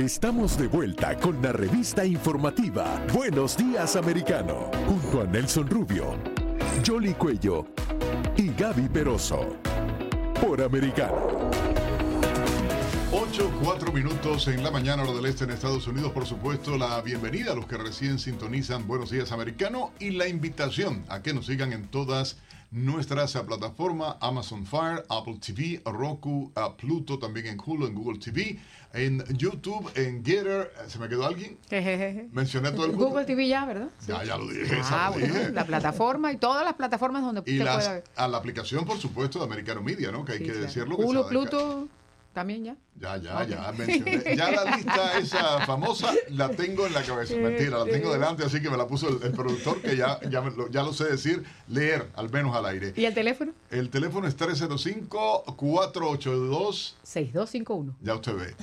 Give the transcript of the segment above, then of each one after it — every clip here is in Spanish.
Estamos de vuelta con la revista informativa Buenos Días Americano, junto a Nelson Rubio, Jolly Cuello y Gaby Peroso, por Americano. 8, 4 minutos en la mañana, hora del este en Estados Unidos. Por supuesto, la bienvenida a los que recién sintonizan Buenos Días Americano y la invitación a que nos sigan en todas nuestras plataformas Amazon Fire, Apple TV, Roku, Pluto, también en Hulu, en Google TV, en YouTube, en Getter. ¿Se me quedó alguien? Mencioné todo el mundo. Google TV ya, ¿verdad? Ya, ya lo dije. Ah, bueno, la plataforma y todas las plataformas donde y usted las, pueda ver. a la aplicación, por supuesto, de Americano Media, ¿no? Que hay Sí, que decirlo. Hulu, Pluto, también ya. Ya, ya, ya mencioné. Ya la lista esa famosa la tengo en la cabeza. Mentira, la tengo delante, así que me la puso el, el productor que ya, ya, me lo, ya lo sé decir, leer, al menos al aire. ¿Y el teléfono? El teléfono es 305-482. 6251. Ya usted ve.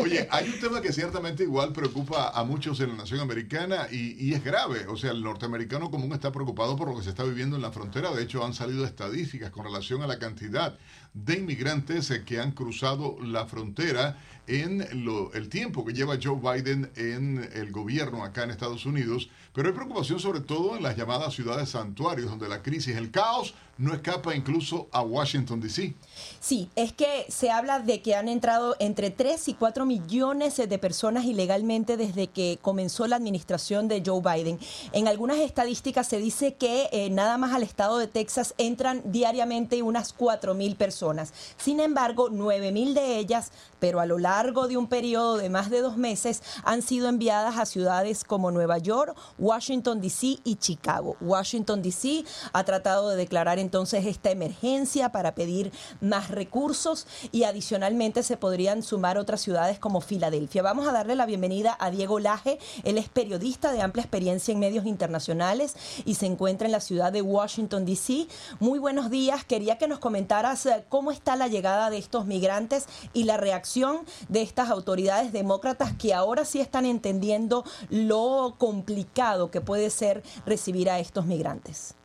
Oye, hay un tema que ciertamente igual preocupa a muchos en la nación americana y, y es grave. O sea, el norteamericano común está preocupado por lo que se está viviendo en la frontera. De hecho, han salido estadísticas con relación a la cantidad de inmigrantes eh, que han cruzado la frontera en lo- el tiempo que lleva Joe Biden en el gobierno acá en Estados Unidos. Pero hay preocupación sobre todo en las llamadas ciudades santuarios, donde la crisis, el caos, no escapa incluso a Washington, D.C. Sí, es que se habla de que han entrado entre 3 y 4 millones de personas ilegalmente desde que comenzó la administración de Joe Biden. En algunas estadísticas se dice que eh, nada más al estado de Texas entran diariamente unas 4 mil personas. Sin embargo, 9 mil de ellas, pero a lo largo de un periodo de más de dos meses, han sido enviadas a ciudades como Nueva York, Washington, D.C. y Chicago. Washington, D.C. ha tratado de declarar entonces esta emergencia para pedir más recursos y adicionalmente se podrían sumar otras ciudades como Filadelfia. Vamos a darle la bienvenida a Diego Laje. Él es periodista de amplia experiencia en medios internacionales y se encuentra en la ciudad de Washington, D.C. Muy buenos días. Quería que nos comentaras eh, cómo está la llegada de estos migrantes y la reacción de estas autoridades demócratas que ahora sí están entendiendo lo complicado que puede ser recibir a estos migrantes.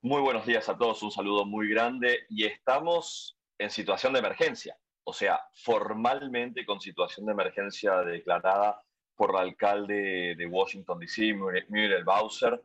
Muy buenos días a todos, un saludo muy grande y estamos en situación de emergencia, o sea, formalmente con situación de emergencia declarada por el alcalde de Washington, D.C., Muriel Bowser,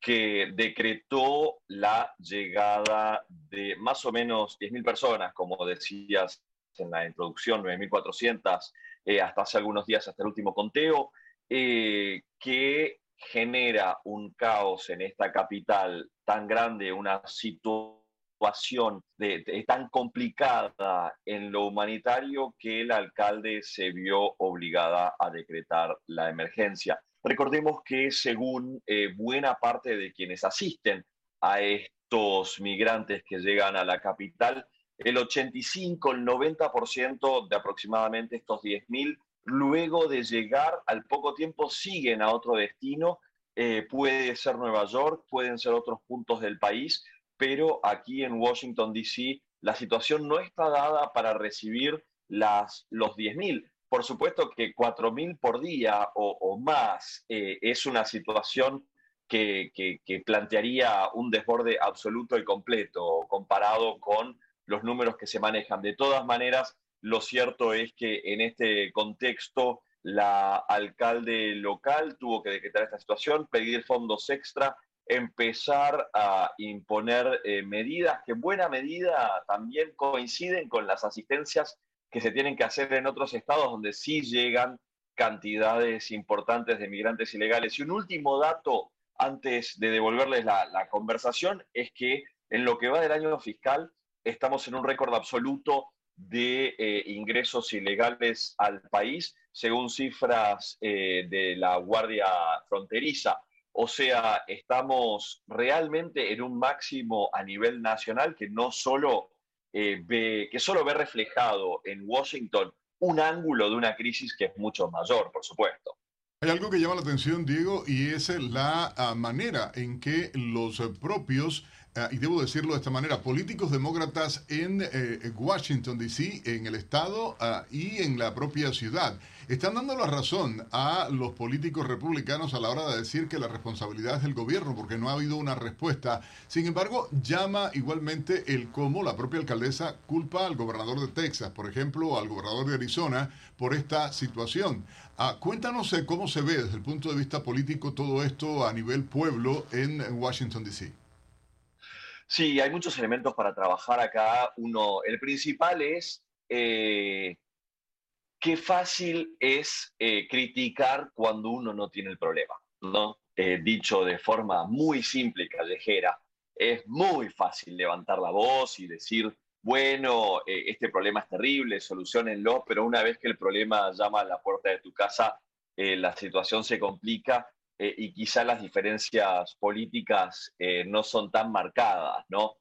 que decretó la llegada de más o menos 10.000 personas, como decías en la introducción, 9.400 eh, hasta hace algunos días, hasta el último conteo, eh, que genera un caos en esta capital tan grande, una situación de, tan complicada en lo humanitario que el alcalde se vio obligada a decretar la emergencia. Recordemos que según eh, buena parte de quienes asisten a estos migrantes que llegan a la capital, el 85, el 90% de aproximadamente estos 10.000 luego de llegar al poco tiempo siguen a otro destino. Eh, puede ser Nueva York, pueden ser otros puntos del país, pero aquí en Washington, D.C., la situación no está dada para recibir las, los 10.000. Por supuesto que 4.000 por día o, más eh, es una situación que plantearía un desborde absoluto y completo comparado con los números que se manejan. De todas maneras, lo cierto es que en este contexto la alcalde local tuvo que decretar esta situación, pedir fondos extra, empezar a imponer eh, medidas que en buena medida también coinciden con las asistencias que se tienen que hacer en otros estados donde sí llegan cantidades importantes de migrantes ilegales. Y un último dato antes de devolverles la, conversación es que en lo que va del año fiscal estamos en un récord absoluto de eh, ingresos ilegales al país, según cifras eh, de la Guardia Fronteriza. O sea, estamos realmente en un máximo a nivel nacional que no solo eh, que solo ve reflejado en Washington un ángulo de una crisis que es mucho mayor, por supuesto. Hay algo que llama la atención, Diego, y es la ah, manera en que los eh, propios ah, y debo decirlo de esta manera, políticos demócratas en eh, Washington, D.C., en el estado ah, y en la propia ciudad, están dando la razón a los políticos republicanos a la hora de decir que la responsabilidad es del gobierno, porque no ha habido una respuesta. Sin embargo, llama igualmente el cómo la propia alcaldesa culpa al gobernador de Texas, por ejemplo, al gobernador de Arizona, por esta situación. Ah, cuéntanos eh, cómo se ve desde el punto de vista político todo esto a nivel pueblo en Washington, D.C. Sí, hay muchos elementos para trabajar acá. Uno, el principal es eh, qué fácil es eh, criticar cuando uno no tiene el problema, ¿no? dicho de forma muy simple y callejera, es muy fácil levantar la voz y decir bueno, eh, este problema es terrible, solucionenlo, pero una vez que el problema llama a la puerta de tu casa, eh, la situación se complica eh, y quizá las diferencias políticas no son tan marcadas, ¿no?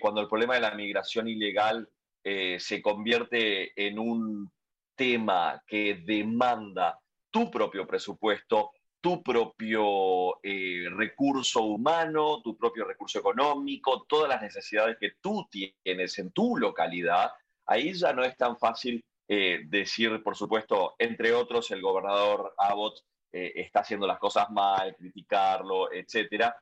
cuando el problema de la migración ilegal se convierte en un tema que demanda tu propio presupuesto, tu propio eh, recurso humano, tu propio recurso económico, todas las necesidades que tú tienes en tu localidad, ahí ya no es tan fácil eh, decir, por supuesto, entre otros, el gobernador Abbott eh, está haciendo las cosas mal, criticarlo, etcétera,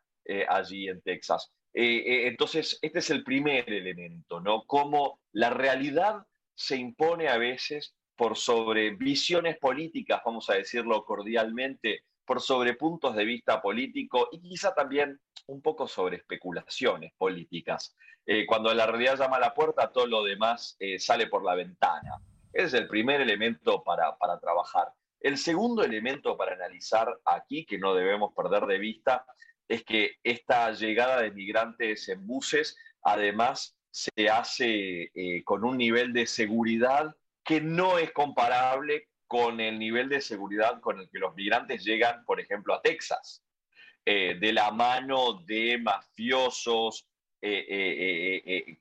allí en Texas. entonces, este es el primer elemento, ¿no? Cómo la realidad se impone a veces por sobre visiones políticas, vamos a decirlo cordialmente, por sobre puntos de vista político y quizá también un poco sobre especulaciones políticas. Eh, cuando la realidad llama a la puerta, todo lo demás eh, sale por la ventana. Ese es el primer elemento para, para trabajar. El segundo elemento para analizar aquí, que no debemos perder de vista, es que esta llegada de migrantes en buses, además, se hace eh, con un nivel de seguridad que no es comparable con el nivel de seguridad con el que los migrantes llegan, por ejemplo, a Texas, eh, de la mano de mafiosos, eh,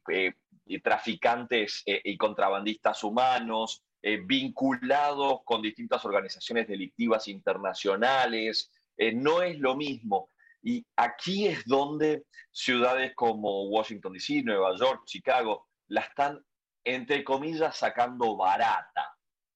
traficantes y contrabandistas humanos, vinculados con distintas organizaciones delictivas internacionales. no es lo mismo. Y aquí es donde ciudades como Washington, D.C., Nueva York, Chicago, la están, entre comillas, sacando barata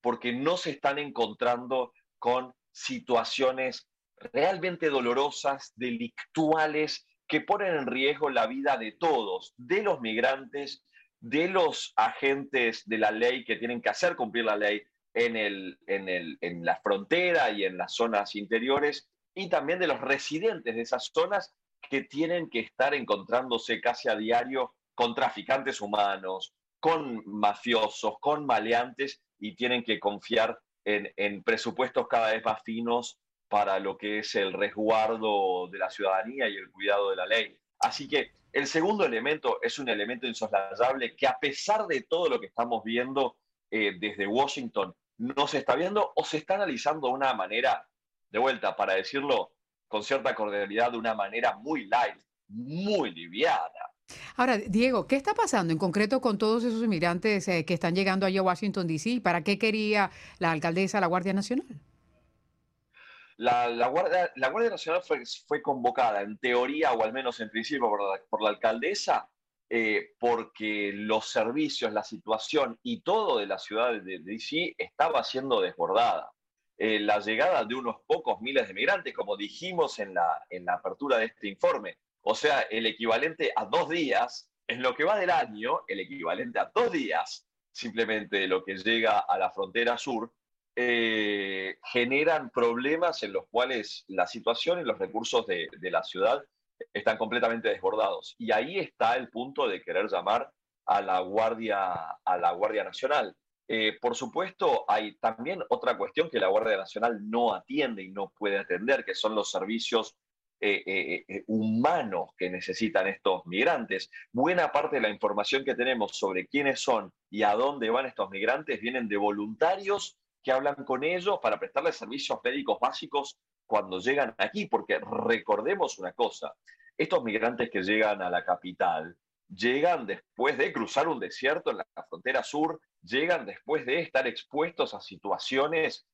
porque no se están encontrando con situaciones realmente dolorosas, delictuales, que ponen en riesgo la vida de todos, de los migrantes, de los agentes de la ley que tienen que hacer cumplir la ley en, el, en, el, en la frontera y en las zonas interiores, y también de los residentes de esas zonas que tienen que estar encontrándose casi a diario con traficantes humanos, con mafiosos, con maleantes, y tienen que confiar en, presupuestos cada vez más finos para lo que es el resguardo de la ciudadanía y el cuidado de la ley. Así que el segundo elemento es un elemento insoslayable que a pesar de todo lo que estamos viendo eh, desde Washington, no se está viendo o se está analizando de una manera, de vuelta, para decirlo con cierta cordialidad, de una manera muy light, muy liviana. Ahora, Diego, ¿qué está pasando en concreto con todos esos inmigrantes eh, que están llegando allá a Washington, D.C.? ¿Para qué quería la alcaldesa la Guardia Nacional? La, Guardia, Nacional fue, convocada, en teoría, o al menos en principio, por la, alcaldesa, eh, porque los servicios, la situación y todo de la ciudad de D.C. estaba siendo desbordada. Eh, la llegada de unos pocos miles de migrantes, como dijimos en la, en la apertura de este informe, o sea, el equivalente a dos días, en lo que va del año, el equivalente a dos días simplemente lo que llega a la frontera sur, eh, generan problemas en los cuales la situación y los recursos de, la ciudad están completamente desbordados. Y ahí está el punto de querer llamar a la Guardia, a la Guardia Nacional. Eh, por supuesto, hay también otra cuestión que la Guardia Nacional no atiende y no puede atender, que son los servicios eh, humanos que necesitan estos migrantes. Buena parte de la información que tenemos sobre quiénes son y a dónde van estos migrantes vienen de voluntarios que hablan con ellos para prestarles servicios médicos básicos cuando llegan aquí, porque recordemos una cosa, estos migrantes que llegan a la capital llegan después de cruzar un desierto en la frontera sur, llegan después de estar expuestos a situaciones,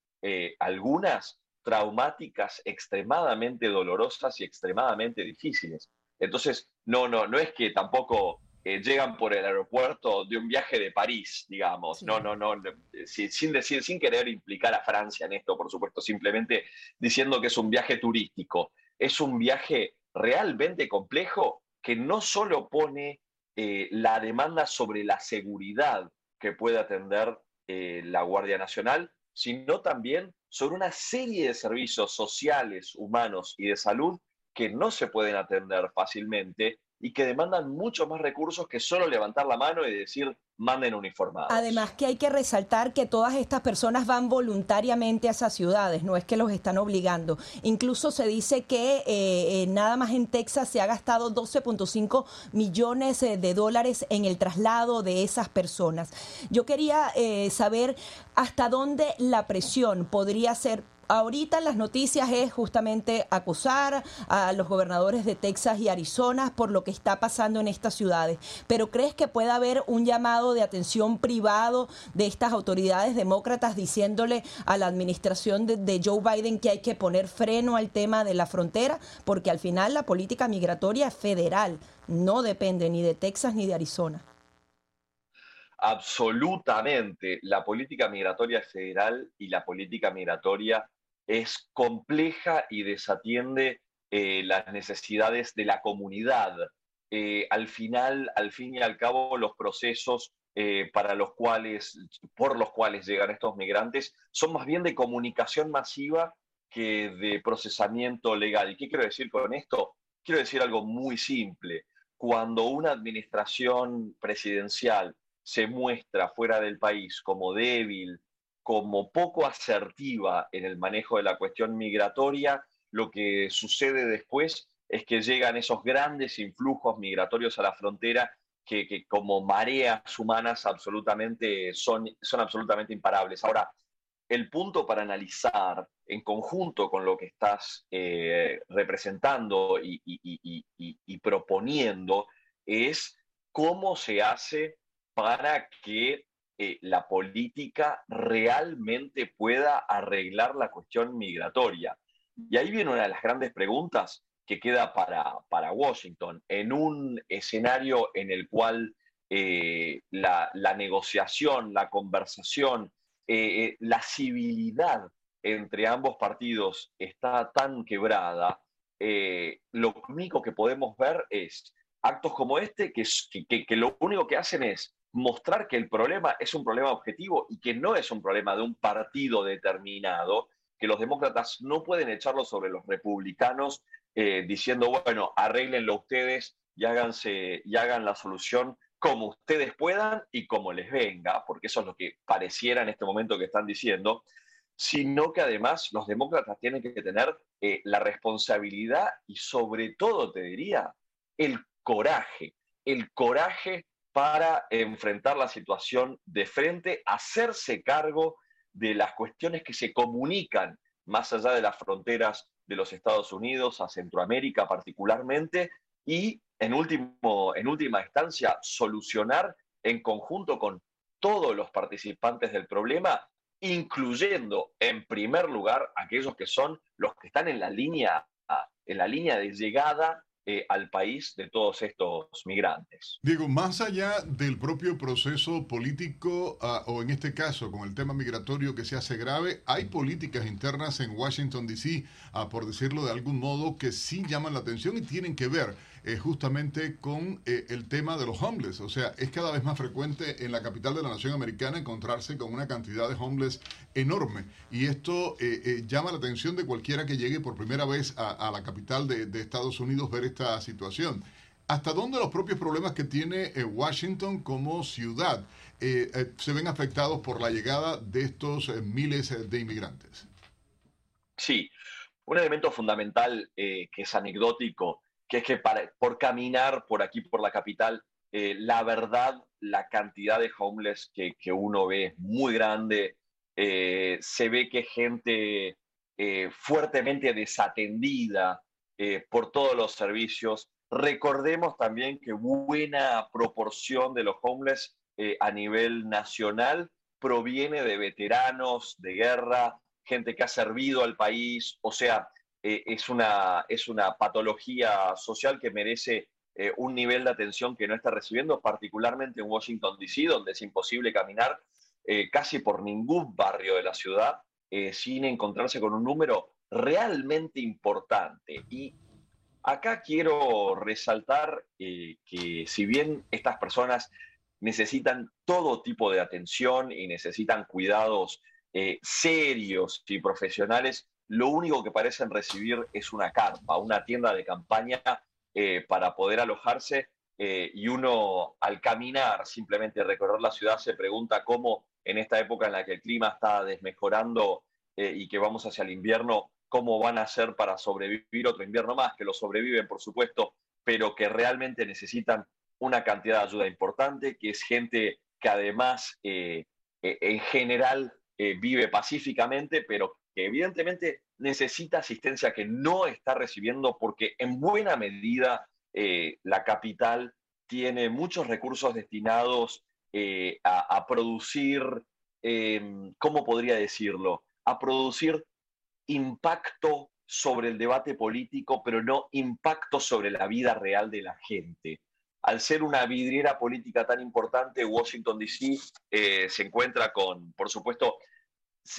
algunas traumáticas extremadamente dolorosas y extremadamente difíciles. Entonces, no, no, no es que tampoco eh, llegan por el aeropuerto de un viaje de París, digamos. No, no, no, sin, decir, sin querer implicar a Francia en esto, por supuesto, simplemente diciendo que es un viaje turístico. Es un viaje realmente complejo que no solo pone eh, la demanda sobre la seguridad que puede atender eh, la Guardia Nacional, sino también sobre una serie de servicios sociales, humanos y de salud que no se pueden atender fácilmente y que demandan mucho más recursos que solo levantar la mano y decir manden uniformados. Además que hay que resaltar que todas estas personas van voluntariamente a esas ciudades, no es que los están obligando. Incluso se dice que eh, eh, nada más en Texas se ha gastado 12.5 millones eh, de dólares en el traslado de esas personas. Yo quería saber hasta dónde la presión podría ser ahorita las noticias es justamente acusar a los gobernadores de Texas y Arizona por lo que está pasando en estas ciudades. Pero ¿crees que puede haber un llamado de atención privado de estas autoridades demócratas diciéndole a la administración de, Joe Biden que hay que poner freno al tema de la frontera? Porque al final la política migratoria es federal, no depende ni de Texas ni de Arizona absolutamente la política migratoria federal y la política migratoria es compleja y desatiende eh, las necesidades de la comunidad. Eh, al final, al fin y al cabo, los procesos eh, para los cuales, por los cuales llegan estos migrantes son más bien de comunicación masiva que de procesamiento legal. ¿Y qué quiero decir con esto? Quiero decir algo muy simple. Cuando una administración presidencial se muestra fuera del país como débil, como poco asertiva en el manejo de la cuestión migratoria, lo que sucede después es que llegan esos grandes influjos migratorios a la frontera que, como mareas humanas absolutamente son, son absolutamente imparables. Ahora, el punto para analizar en conjunto con lo que estás eh, representando y proponiendo es cómo se hace para que eh, la política realmente pueda arreglar la cuestión migratoria. Y ahí viene una de las grandes preguntas que queda para, para Washington. En un escenario en el cual eh, la, negociación, la conversación, eh, la civilidad entre ambos partidos está tan quebrada, lo único que podemos ver es actos como este que lo único que hacen es mostrar que el problema es un problema objetivo y que no es un problema de un partido determinado, que los demócratas no pueden echarlo sobre los republicanos eh, diciendo, bueno, arréglenlo ustedes y, háganse, y hagan la solución como ustedes puedan y como les venga, porque eso es lo que pareciera en este momento que están diciendo, sino que además los demócratas tienen que tener eh, la responsabilidad y sobre todo, te diría, el coraje, el coraje para enfrentar la situación de frente, hacerse cargo de las cuestiones que se comunican más allá de las fronteras de los Estados Unidos, a Centroamérica particularmente, y en, último, en última instancia solucionar en conjunto con todos los participantes del problema, incluyendo en primer lugar aquellos que son los que están en la línea, en la línea de llegada eh, al país de todos estos migrantes. Diego, más allá del propio proceso político, ah, o en este caso con el tema migratorio que se hace grave, hay políticas internas en Washington, D.C., ah, por decirlo de algún modo, que sí llaman la atención y tienen que ver eh, justamente con eh, el tema de los homeless. O sea, es cada vez más frecuente en la capital de la nación americana encontrarse con una cantidad de homeless enorme. Y esto eh, llama la atención de cualquiera que llegue por primera vez a, la capital de, Estados Unidos ver esta situación. ¿Hasta dónde los propios problemas que tiene Washington como ciudad se ven afectados por la llegada de estos miles de inmigrantes? Sí, un elemento fundamental que es anecdótico que es que por caminar por aquí, por la capital, eh, la verdad, la cantidad de homeless que, uno ve es muy grande. Eh, se ve que gente eh, fuertemente desatendida por todos los servicios. Recordemos también que buena proporción de los homeless a nivel nacional proviene de veteranos de guerra, gente que ha servido al país, o sea, eh, es, una, es una patología social que merece eh, un nivel de atención que no está recibiendo, particularmente en Washington, D.C., donde es imposible caminar eh, casi por ningún barrio de la ciudad sin encontrarse con un número realmente importante. Y acá quiero resaltar que si bien estas personas necesitan todo tipo de atención y necesitan cuidados serios y profesionales, lo único que parecen recibir es una carpa, una tienda de campaña eh, para poder alojarse eh, y uno al caminar, simplemente recorrer la ciudad, se pregunta cómo en esta época en la que el clima está desmejorando eh, y que vamos hacia el invierno, cómo van a hacer para sobrevivir otro invierno más, que lo sobreviven, por supuesto, pero que realmente necesitan una cantidad de ayuda importante, que es gente que además en general vive pacíficamente, pero que evidentemente necesita asistencia que no está recibiendo porque en buena medida eh, la capital tiene muchos recursos destinados eh, a, producir, em, ¿cómo podría decirlo? A producir impacto sobre el debate político, pero no impacto sobre la vida real de la gente. Al ser una vidriera política tan importante, Washington, D.C. Eh, se encuentra con, por supuesto,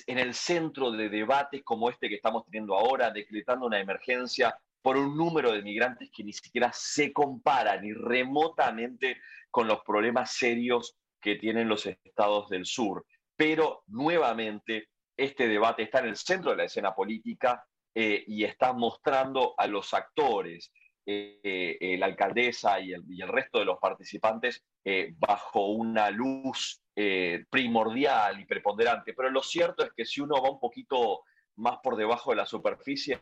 en el centro de debates como este que estamos teniendo ahora, decretando una emergencia por un número de migrantes que ni siquiera se compara ni remotamente con los problemas serios que tienen los estados del sur. Pero nuevamente este debate está en el centro de la escena política eh, y está mostrando a los actores, eh, eh, la alcaldesa y el, y el, resto de los participantes bajo una luz eh, primordial y preponderante, pero lo cierto es que si uno va un poquito más por debajo de la superficie,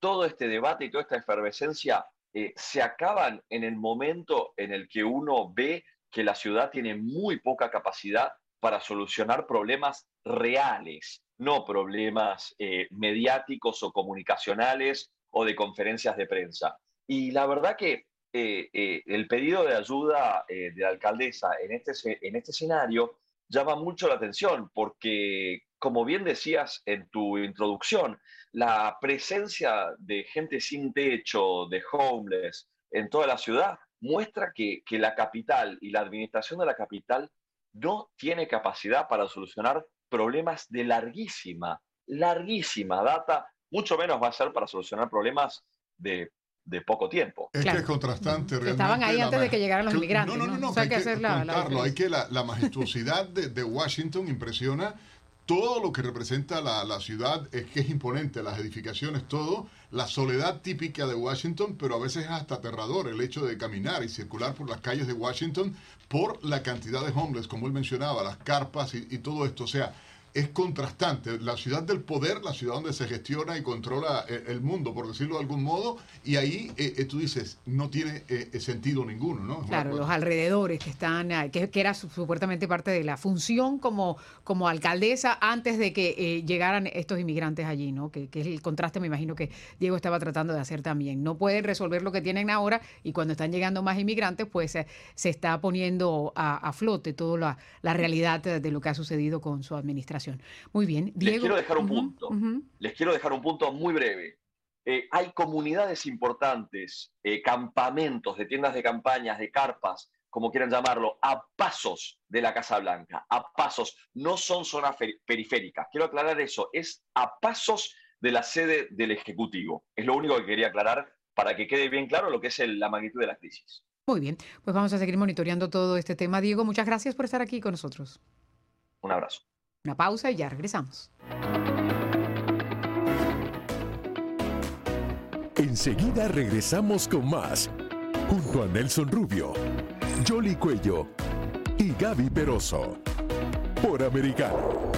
todo este debate y toda esta efervescencia eh, se acaban en el momento en el que uno ve que la ciudad tiene muy poca capacidad para solucionar problemas reales, no problemas eh, mediáticos o comunicacionales o de conferencias de prensa. Y la verdad que eh, eh, el pedido de ayuda eh, de la alcaldesa en este, en este escenario llama mucho la atención porque, como bien decías en tu introducción, la presencia de gente sin techo, de homeless, en toda la ciudad, muestra que, que la capital y la administración de la capital no tiene capacidad para solucionar problemas de larguísima, larguísima data, mucho menos va a ser para solucionar problemas de de poco tiempo. Es que es contrastante realmente. Estaban ahí antes de que llegaran los inmigrantes. No, no, no, hay, que, hacer la, hay que la, majestuosidad de, Washington impresiona. Todo lo que representa la, la, ciudad es que es imponente, las edificaciones, todo. La soledad típica de Washington, pero a veces es hasta aterrador el hecho de caminar y circular por las calles de Washington por la cantidad de homeless, como él mencionaba, las carpas y, y todo esto. O sea, es contrastante. La ciudad del poder, la ciudad donde se gestiona y controla eh, el, mundo, por decirlo de algún modo, y ahí eh, eh, tú dices, no tiene sentido ninguno, ¿no? Claro, los alrededores que están, que, que, era supuestamente parte de la función como, como alcaldesa antes de que llegaran estos inmigrantes allí, ¿no? Que, es el contraste, me imagino que Diego estaba tratando de hacer también. No pueden resolver lo que tienen ahora y cuando están llegando más inmigrantes, pues se está poniendo a, flote toda la, la realidad de lo que ha sucedido con su administración. Muy bien. Diego. Les quiero dejar un punto. Les quiero dejar un punto muy breve. Eh, hay comunidades importantes, eh, campamentos de tiendas de campañas, de carpas, como quieran llamarlo, a pasos de la Casa Blanca, a pasos, no son zonas periféricas. Quiero aclarar eso, es a pasos de la sede del Ejecutivo. Es lo único que quería aclarar para que quede bien claro lo que es la magnitud de la crisis. Muy bien, pues vamos a seguir monitoreando todo este tema. Diego, muchas gracias por estar aquí con nosotros. Un abrazo. Una pausa y ya regresamos. Enseguida regresamos con más, junto a Nelson Rubio, Jolly Cuello y Gaby Peroso, por Americano.